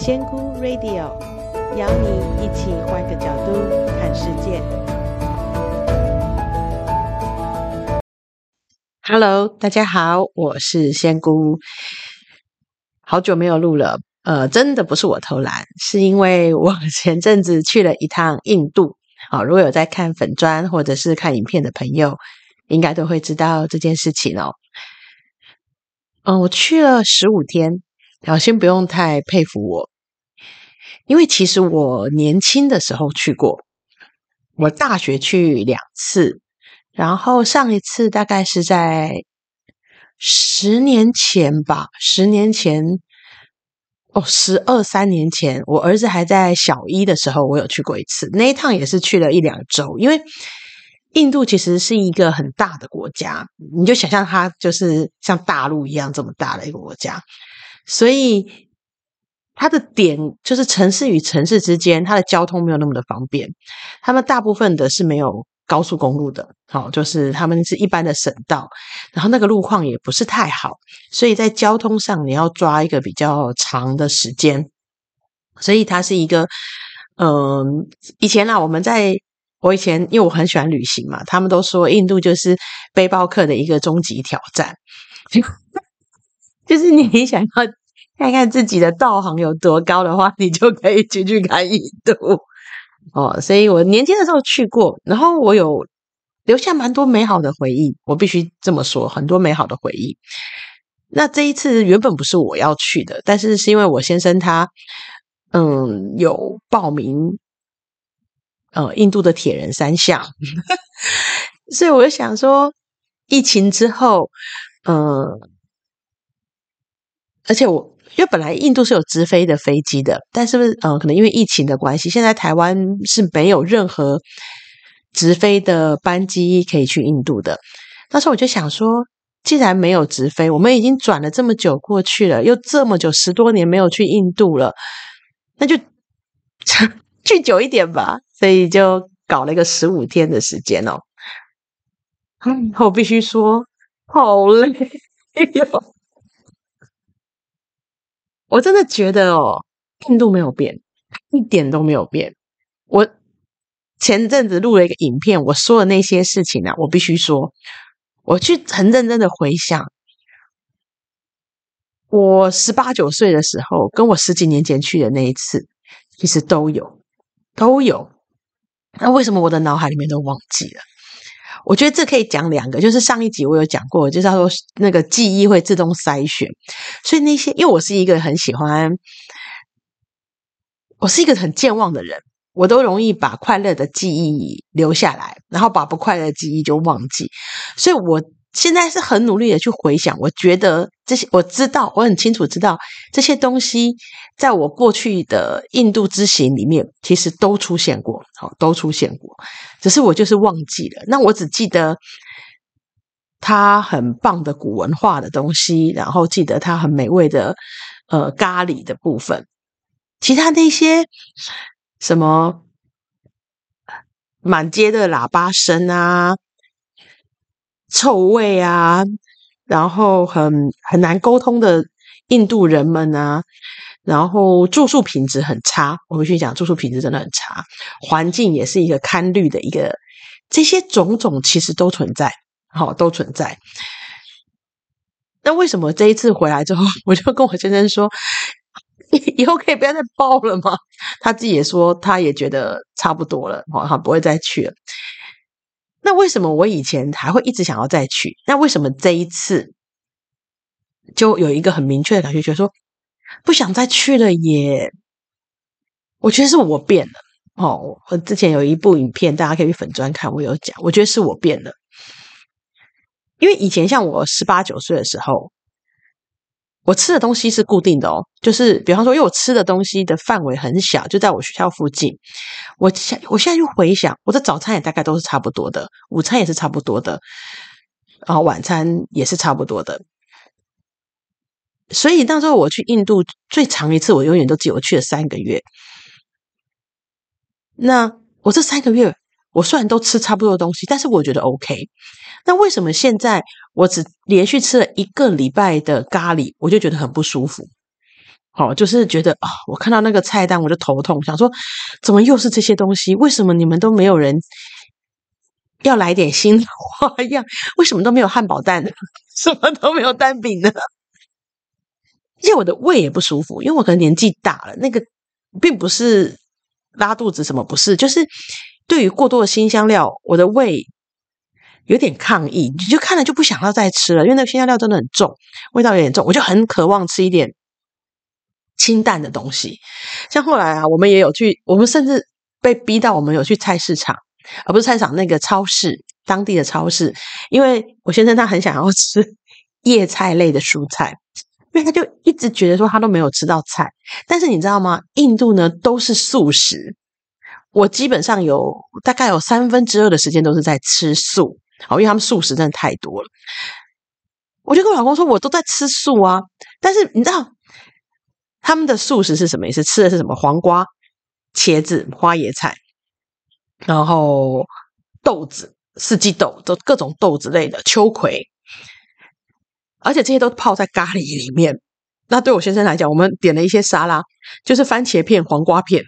仙姑 Radio 邀你一起换个角度看世界。Hello，大家好，我是仙姑。好久没有录了，呃，真的不是我偷懒，是因为我前阵子去了一趟印度。好，如果有在看粉砖或者是看影片的朋友，应该都会知道这件事情哦。嗯、我去了十五天。然后先不用太佩服我，因为其实我年轻的时候去过，我大学去两次，然后上一次大概是在十年前吧，十年前，哦，十二三年前，我儿子还在小一的时候，我有去过一次，那一趟也是去了一两周，因为印度其实是一个很大的国家，你就想象它就是像大陆一样这么大的一个国家。所以，它的点就是城市与城市之间，它的交通没有那么的方便。他们大部分的是没有高速公路的，好，就是他们是一般的省道，然后那个路况也不是太好，所以在交通上你要抓一个比较长的时间。所以它是一个，嗯，以前啦，我们在我以前，因为我很喜欢旅行嘛，他们都说印度就是背包客的一个终极挑战。就是你 想要看看自己的道行有多高的话，你就可以去去看印度哦。所以我年轻的时候去过，然后我有留下蛮多美好的回忆，我必须这么说，很多美好的回忆。那这一次原本不是我要去的，但是是因为我先生他嗯有报名呃印度的铁人三项，所以我就想说，疫情之后嗯。而且我因为本来印度是有直飞的飞机的，但是不是呃，可能因为疫情的关系，现在台湾是没有任何直飞的班机可以去印度的。那时候我就想说，既然没有直飞，我们已经转了这么久过去了，又这么久十多年没有去印度了，那就去久一点吧。所以就搞了一个十五天的时间哦。嗯，我必须说，好累哟。我真的觉得哦，印度没有变，一点都没有变。我前阵子录了一个影片，我说的那些事情啊，我必须说，我去很认真的回想，我十八九岁的时候，跟我十几年前去的那一次，其实都有，都有。那为什么我的脑海里面都忘记了？我觉得这可以讲两个，就是上一集我有讲过，就是他说那个记忆会自动筛选，所以那些因为我是一个很喜欢，我是一个很健忘的人，我都容易把快乐的记忆留下来，然后把不快乐的记忆就忘记，所以我。现在是很努力的去回想，我觉得这些我知道，我很清楚知道这些东西，在我过去的印度之行里面，其实都出现过，好，都出现过，只是我就是忘记了。那我只记得它很棒的古文化的东西，然后记得它很美味的呃咖喱的部分，其他那些什么满街的喇叭声啊。臭味啊，然后很很难沟通的印度人们啊，然后住宿品质很差，我们去讲住宿品质真的很差，环境也是一个堪虑的一个，这些种种其实都存在，好，都存在。那为什么这一次回来之后，我就跟我先生说，以后可以不要再报了吗？他自己也说，他也觉得差不多了，好，他不会再去了。那为什么我以前还会一直想要再去？那为什么这一次就有一个很明确的感觉，觉得说不想再去了耶？我觉得是我变了哦。我之前有一部影片，大家可以去粉专看，我有讲，我觉得是我变了。因为以前像我十八九岁的时候。我吃的东西是固定的哦，就是比方说，因为我吃的东西的范围很小，就在我学校附近。我现我现在就回想，我的早餐也大概都是差不多的，午餐也是差不多的，然后晚餐也是差不多的。所以那时候我去印度最长一次，我永远都记得我去了三个月。那我这三个月，我虽然都吃差不多的东西，但是我觉得 OK。那为什么现在我只连续吃了一个礼拜的咖喱，我就觉得很不舒服？好，就是觉得啊、哦，我看到那个菜单我就头痛，想说怎么又是这些东西？为什么你们都没有人要来点新花样？为什么都没有汉堡蛋？什么都没有蛋饼呢？因为我的胃也不舒服，因为我可能年纪大了，那个并不是拉肚子，什么不是，就是对于过多的辛香料，我的胃有点抗议，你就看了就不想要再吃了，因为那个辛香料真的很重，味道有点重，我就很渴望吃一点。清淡的东西，像后来啊，我们也有去，我们甚至被逼到我们有去菜市场，而不是菜市场那个超市，当地的超市，因为我先生他很想要吃叶菜类的蔬菜，因为他就一直觉得说他都没有吃到菜，但是你知道吗？印度呢都是素食，我基本上有大概有三分之二的时间都是在吃素，好，因为他们素食真的太多了，我就跟我老公说，我都在吃素啊，但是你知道。他们的素食是什么意思？吃的是什么？黄瓜、茄子、花椰菜，然后豆子、四季豆，都各种豆子类的，秋葵，而且这些都泡在咖喱里面。那对我先生来讲，我们点了一些沙拉，就是番茄片、黄瓜片，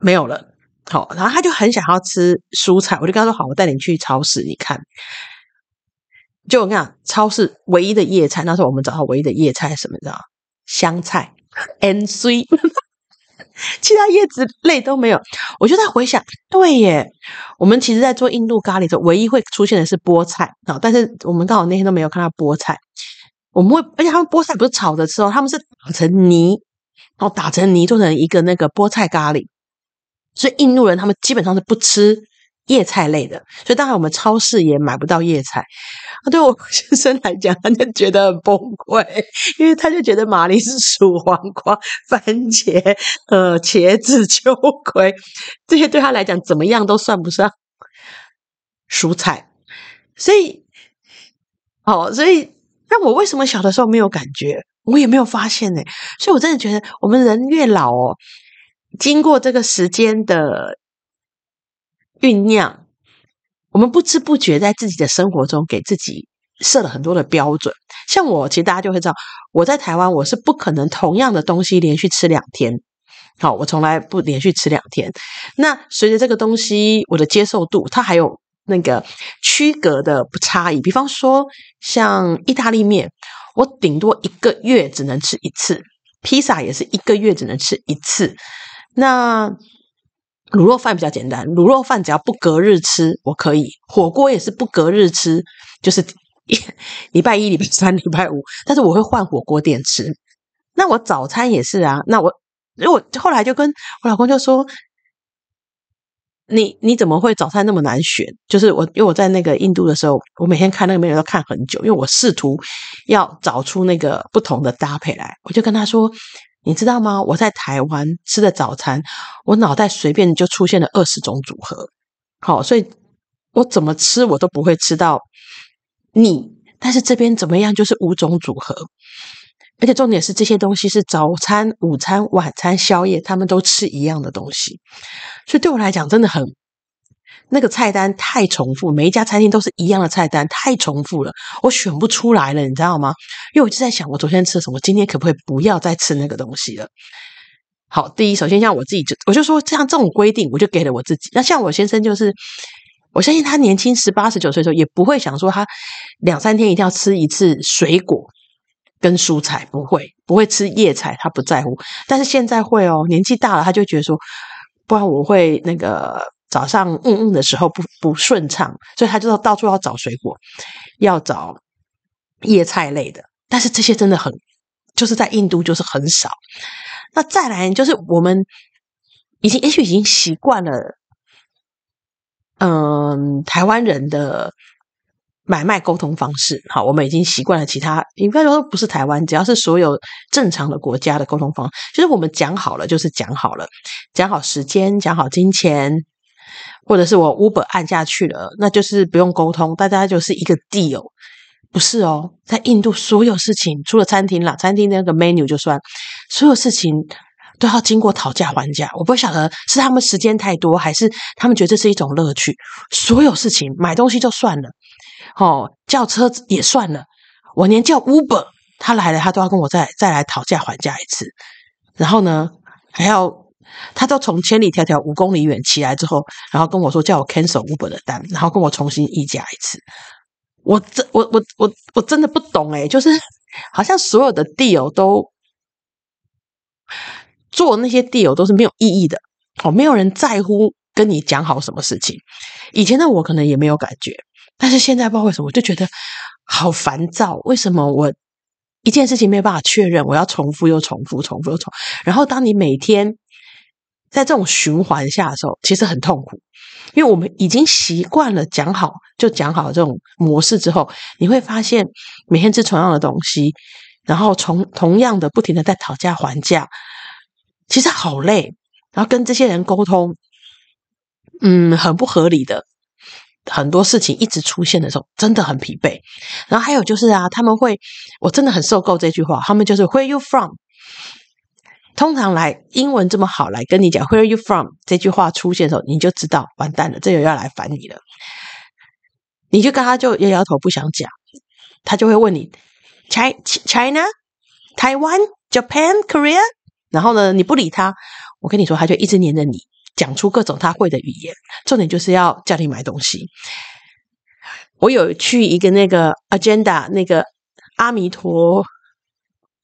没有了。好，然后他就很想要吃蔬菜，我就跟他说：“好，我带你去超市，你看。”就我跟你讲，超市唯一的叶菜，那时候我们找到唯一的叶菜什么？你知道？香菜 N C，其他叶子类都没有。我就在回想，对耶，我们其实在做印度咖喱的时候，唯一会出现的是菠菜啊。但是我们刚好那天都没有看到菠菜。我们会，而且他们菠菜不是炒着吃哦，他们是打成泥，然后打成泥做成一个那个菠菜咖喱。所以印度人他们基本上是不吃。叶菜类的，所以当然我们超市也买不到叶菜。啊，对我先生来讲，他就觉得很崩溃，因为他就觉得马铃薯、黄瓜、番茄、呃茄子、秋葵这些对他来讲怎么样都算不上蔬菜。所以，好，所以那我为什么小的时候没有感觉，我也没有发现呢？所以我真的觉得，我们人越老哦，经过这个时间的。酝酿，我们不知不觉在自己的生活中给自己设了很多的标准。像我，其实大家就会知道，我在台湾我是不可能同样的东西连续吃两天。好，我从来不连续吃两天。那随着这个东西，我的接受度，它还有那个区隔的不差异。比方说，像意大利面，我顶多一个月只能吃一次；披萨也是一个月只能吃一次。那卤肉饭比较简单，卤肉饭只要不隔日吃，我可以。火锅也是不隔日吃，就是礼拜一、礼拜三、礼拜五，但是我会换火锅店吃。那我早餐也是啊。那我如果后来就跟我老公就说：“你你怎么会早餐那么难选？”就是我因为我在那个印度的时候，我每天看那个 menu 都看很久，因为我试图要找出那个不同的搭配来。我就跟他说。你知道吗？我在台湾吃的早餐，我脑袋随便就出现了二十种组合。好，所以我怎么吃我都不会吃到腻。但是这边怎么样，就是五种组合，而且重点是这些东西是早餐、午餐、晚餐、宵夜，他们都吃一样的东西。所以对我来讲，真的很。那个菜单太重复，每一家餐厅都是一样的菜单，太重复了，我选不出来了，你知道吗？因为我就在想，我昨天吃什么，今天可不可以不要再吃那个东西了？好，第一，首先像我自己就，我就说，像这种规定，我就给了我自己。那像我先生就是，我相信他年轻十八十九岁的时候，也不会想说他两三天一定要吃一次水果跟蔬菜，不会，不会吃叶菜，他不在乎。但是现在会哦，年纪大了，他就觉得说，不然我会那个。早上嗯嗯的时候不不顺畅，所以他就到处要找水果，要找叶菜类的。但是这些真的很，就是在印度就是很少。那再来就是我们已经也许已经习惯了，嗯，台湾人的。买卖沟通方式，好，我们已经习惯了其他，应该说不是台湾，只要是所有正常的国家的沟通方式，就是我们讲好了，就是讲好了，讲好时间，讲好金钱，或者是我 Uber 按下去了，那就是不用沟通，大家就是一个 deal，不是哦，在印度所有事情，除了餐厅啦，餐厅那个 menu 就算，所有事情都要经过讨价还价，我不晓得是他们时间太多，还是他们觉得这是一种乐趣，所有事情买东西就算了。哦，叫车子也算了，我连叫 Uber 他来了，他都要跟我再再来讨价还价一次。然后呢，还要他都从千里迢迢五公里远骑来之后，然后跟我说叫我 cancel Uber 的单，然后跟我重新议价一次。我这我我我我真的不懂诶，就是 好像所有的 deal 都做那些 deal 都是没有意义的，哦，没有人在乎跟你讲好什么事情。以前的我可能也没有感觉，但是现在不知道为什么，我就觉得好烦躁。为什么我一件事情没有办法确认，我要重复又重复，重复又重复。然后当你每天在这种循环下的时候，其实很痛苦。因为我们已经习惯了讲好就讲好这种模式之后，你会发现每天吃同样的东西，然后从同样的不停的在讨价还价，其实好累。然后跟这些人沟通，嗯，很不合理的很多事情一直出现的时候，真的很疲惫。然后还有就是啊，他们会，我真的很受够这句话，他们就是 Where you from？通常来英文这么好来跟你讲 Where are you from 这句话出现的时候，你就知道完蛋了，这又要来烦你了。你就跟他就摇摇头不想讲，他就会问你 China、China、Taiwan、Japan、Korea，然后呢，你不理他，我跟你说，他就一直黏着你，讲出各种他会的语言，重点就是要叫你买东西。我有去一个那个 Agenda 那个阿弥陀。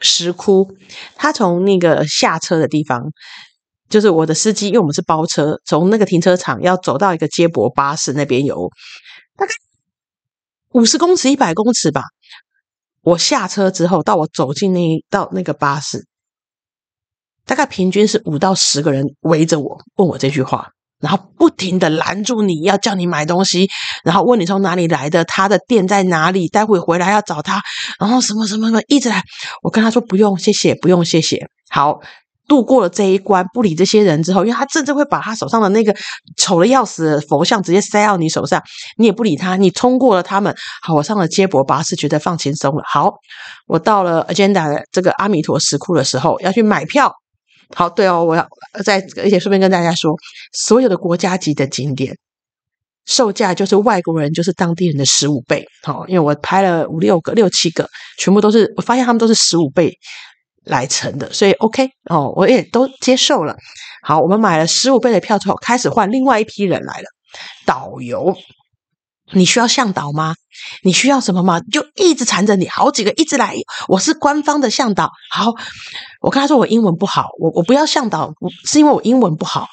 石窟，他从那个下车的地方，就是我的司机，因为我们是包车，从那个停车场要走到一个接驳巴士那边有大概五十公尺、一百公尺吧。我下车之后，到我走进那到那个巴士，大概平均是五到十个人围着我，问我这句话。然后不停的拦住你，要叫你买东西，然后问你从哪里来的，他的店在哪里，待会回来要找他，然后什么什么什么一直来。我跟他说不用，谢谢，不用，谢谢。好，度过了这一关，不理这些人之后，因为他甚至会把他手上的那个丑的要死的佛像直接塞到你手上，你也不理他，你冲过了他们。好，我上了接驳巴士，觉得放轻松了。好，我到了 Agenda 的这个阿弥陀石窟的时候，要去买票。好，对哦，我要再而且顺便跟大家说，所有的国家级的景点售价就是外国人就是当地人的十五倍。好，因为我拍了五六个、六七个，全部都是我发现他们都是十五倍来乘的，所以 OK 哦，我也都接受了。好，我们买了十五倍的票之后，开始换另外一批人来了，导游。你需要向导吗？你需要什么吗？就一直缠着你，好几个一直来。我是官方的向导。好，我跟他说我英文不好，我我不要向导，是因为我英文不好。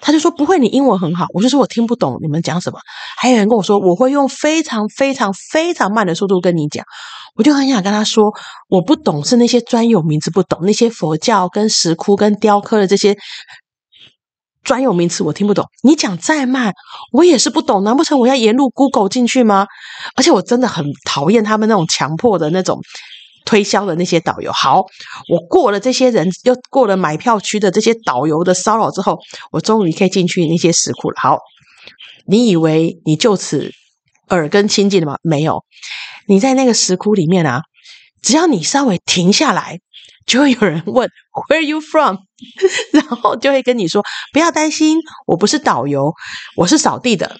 他就说不会，你英文很好。我就说我听不懂你们讲什么。还有人跟我说我会用非常非常非常慢的速度跟你讲。我就很想跟他说我不懂，是那些专有名词不懂，那些佛教跟石窟跟雕刻的这些。专有名词我听不懂，你讲再慢，我也是不懂。难不成我要沿路 Google 进去吗？而且我真的很讨厌他们那种强迫的那种推销的那些导游。好，我过了这些人，又过了买票区的这些导游的骚扰之后，我终于可以进去那些石窟了。好，你以为你就此耳根清净了吗？没有，你在那个石窟里面啊，只要你稍微停下来。就会有人问 Where are you from？然后就会跟你说不要担心，我不是导游，我是扫地的，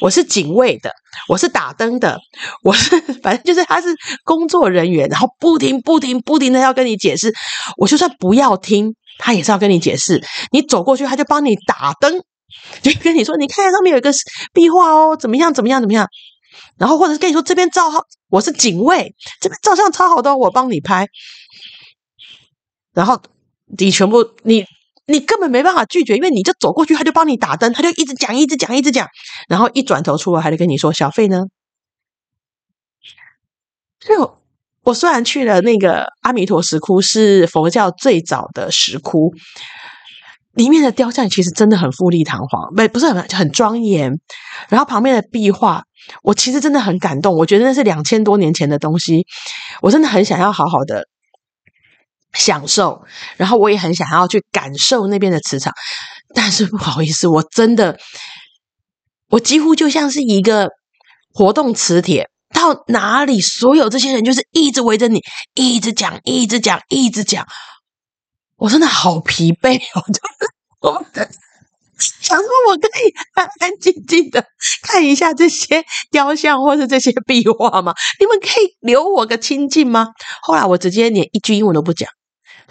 我是警卫的，我是打灯的，我是 反正就是他是工作人员，然后不停不停不停的要跟你解释。我就算不要听，他也是要跟你解释。你走过去，他就帮你打灯，就跟你说你看上面有一个壁画哦，怎么样怎么样怎么样。然后或者是跟你说这边照好，我是警卫，这边照相超好的，我帮你拍。然后你全部你你根本没办法拒绝，因为你就走过去，他就帮你打灯，他就一直讲，一直讲，一直讲，然后一转头出来还得跟你说小费呢。就我，我虽然去了那个阿弥陀石窟，是佛教最早的石窟，里面的雕像其实真的很富丽堂皇，不不是很很庄严。然后旁边的壁画，我其实真的很感动，我觉得那是两千多年前的东西，我真的很想要好好的。享受，然后我也很想要去感受那边的磁场，但是不好意思，我真的，我几乎就像是一个活动磁铁，到哪里所有这些人就是一直围着你，一直讲，一直讲，一直讲，我真的好疲惫 我，就是我想说我可以安安静静的 看一下这些雕像或是这些壁画吗？你们可以留我个清静吗？后来我直接连一句英文都不讲，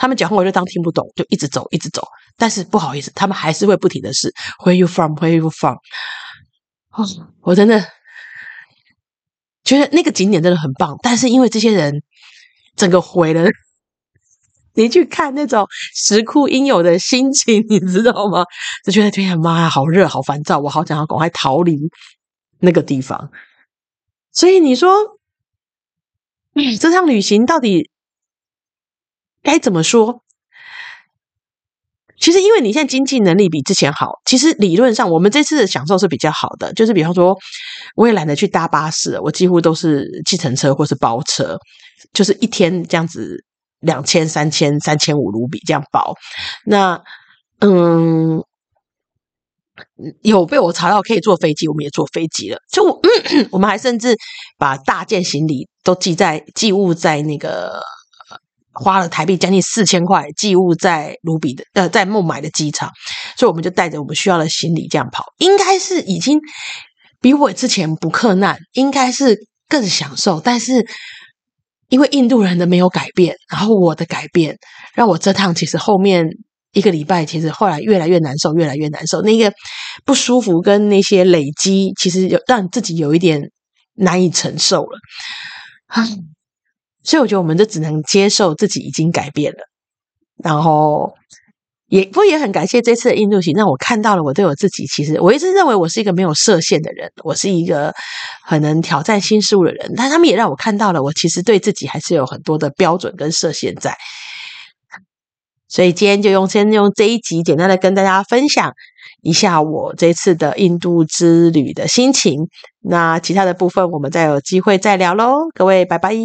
他们讲话我就当听不懂，就一直走，一直走。但是不好意思，他们还是会不停的是 Where you from? Where you from? 我真的觉得那个景点真的很棒，但是因为这些人整个毁了。你去看那种石窟应有的心情，你知道吗？就觉得天呀妈呀，好热，好烦躁，我好想要赶快逃离那个地方。所以你说，嗯，这趟旅行到底该怎么说？其实，因为你现在经济能力比之前好，其实理论上我们这次的享受是比较好的。就是比方说，我也懒得去搭巴士，我几乎都是计程车或是包车，就是一天这样子。两千、三千、三千五卢比这样包，那嗯，有被我查到可以坐飞机，我们也坐飞机了。就我，我们还甚至把大件行李都寄在寄物在那个花了台币将近四千块寄物在卢比的呃在孟买的机场，所以我们就带着我们需要的行李这样跑，应该是已经比我之前不克难，应该是更享受，但是。因为印度人的没有改变，然后我的改变，让我这趟其实后面一个礼拜，其实后来越来越难受，越来越难受。那个不舒服跟那些累积，其实有让自己有一点难以承受了。啊，所以我觉得我们就只能接受自己已经改变了，然后。也不也很感谢这次的印度行，让我看到了我对我自己。其实我一直认为我是一个没有设限的人，我是一个很能挑战新事物的人。但他们也让我看到了，我其实对自己还是有很多的标准跟设限在。所以今天就用先用这一集简单的跟大家分享一下我这次的印度之旅的心情。那其他的部分我们再有机会再聊喽，各位拜拜。